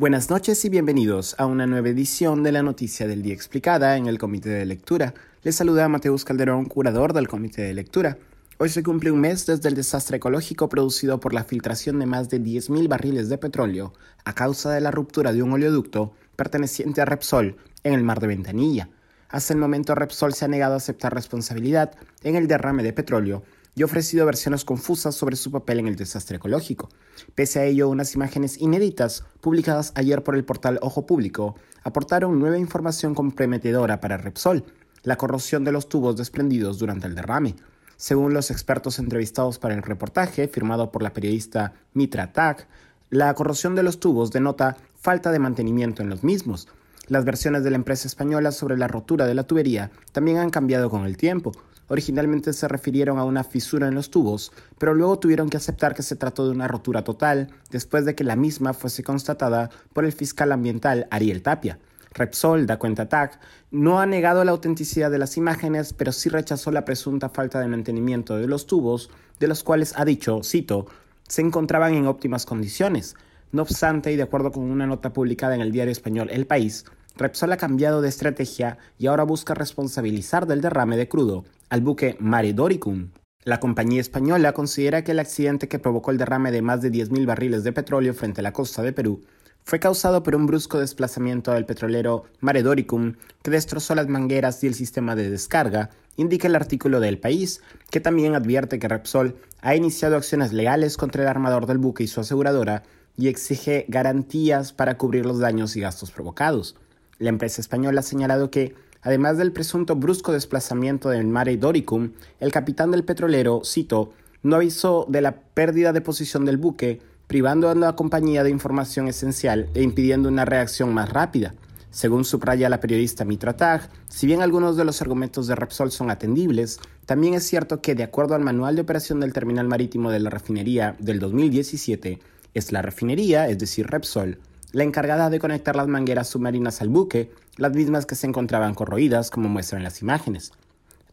Buenas noches y bienvenidos a una nueva edición de la Noticia del Día Explicada en el Comité de Lectura. Les saluda Mateus Calderón, curador del Comité de Lectura. Hoy se cumple un mes desde el desastre ecológico producido por la filtración de más de 10.000 barriles de petróleo a causa de la ruptura de un oleoducto perteneciente a Repsol en el mar de Ventanilla. Hasta el momento Repsol se ha negado a aceptar responsabilidad en el derrame de petróleo y ofrecido versiones confusas sobre su papel en el desastre ecológico. Pese a ello, unas imágenes inéditas publicadas ayer por el portal Ojo Público aportaron nueva información comprometedora para Repsol, la corrosión de los tubos desprendidos durante el derrame. Según los expertos entrevistados para el reportaje, firmado por la periodista Mitra Tak, la corrosión de los tubos denota falta de mantenimiento en los mismos. Las versiones de la empresa española sobre la rotura de la tubería también han cambiado con el tiempo, Originalmente se refirieron a una fisura en los tubos, pero luego tuvieron que aceptar que se trató de una rotura total después de que la misma fuese constatada por el fiscal ambiental Ariel Tapia. Repsol, da cuenta TAC, no ha negado la autenticidad de las imágenes, pero sí rechazó la presunta falta de mantenimiento de los tubos, de los cuales ha dicho, cito, se encontraban en óptimas condiciones. No obstante, y de acuerdo con una nota publicada en el diario español El País, Repsol ha cambiado de estrategia y ahora busca responsabilizar del derrame de crudo al buque Mare Doricum. La compañía española considera que el accidente que provocó el derrame de más de 10.000 barriles de petróleo frente a la costa de Perú fue causado por un brusco desplazamiento del petrolero Mare Doricum que destrozó las mangueras y el sistema de descarga, indica el artículo del país, que también advierte que Repsol ha iniciado acciones legales contra el armador del buque y su aseguradora y exige garantías para cubrir los daños y gastos provocados. La empresa española ha señalado que, además del presunto brusco desplazamiento del Mare Doricum, el capitán del petrolero, cito, no avisó de la pérdida de posición del buque, privando a la compañía de información esencial e impidiendo una reacción más rápida. Según subraya la periodista Mitra Tag, si bien algunos de los argumentos de Repsol son atendibles, también es cierto que, de acuerdo al manual de operación del terminal marítimo de la refinería del 2017, es la refinería, es decir, Repsol, la encargada de conectar las mangueras submarinas al buque, las mismas que se encontraban corroídas, como muestran las imágenes.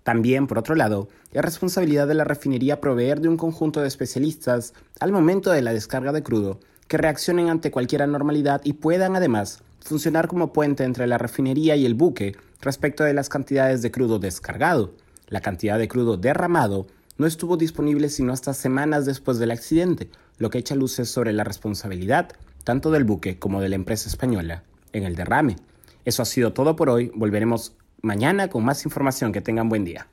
También, por otro lado, es responsabilidad de la refinería proveer de un conjunto de especialistas al momento de la descarga de crudo que reaccionen ante cualquier anormalidad y puedan además funcionar como puente entre la refinería y el buque respecto de las cantidades de crudo descargado. La cantidad de crudo derramado no estuvo disponible sino hasta semanas después del accidente, lo que echa luces sobre la responsabilidad tanto del buque como de la empresa española, en el derrame. Eso ha sido todo por hoy. Volveremos mañana con más información. Que tengan buen día.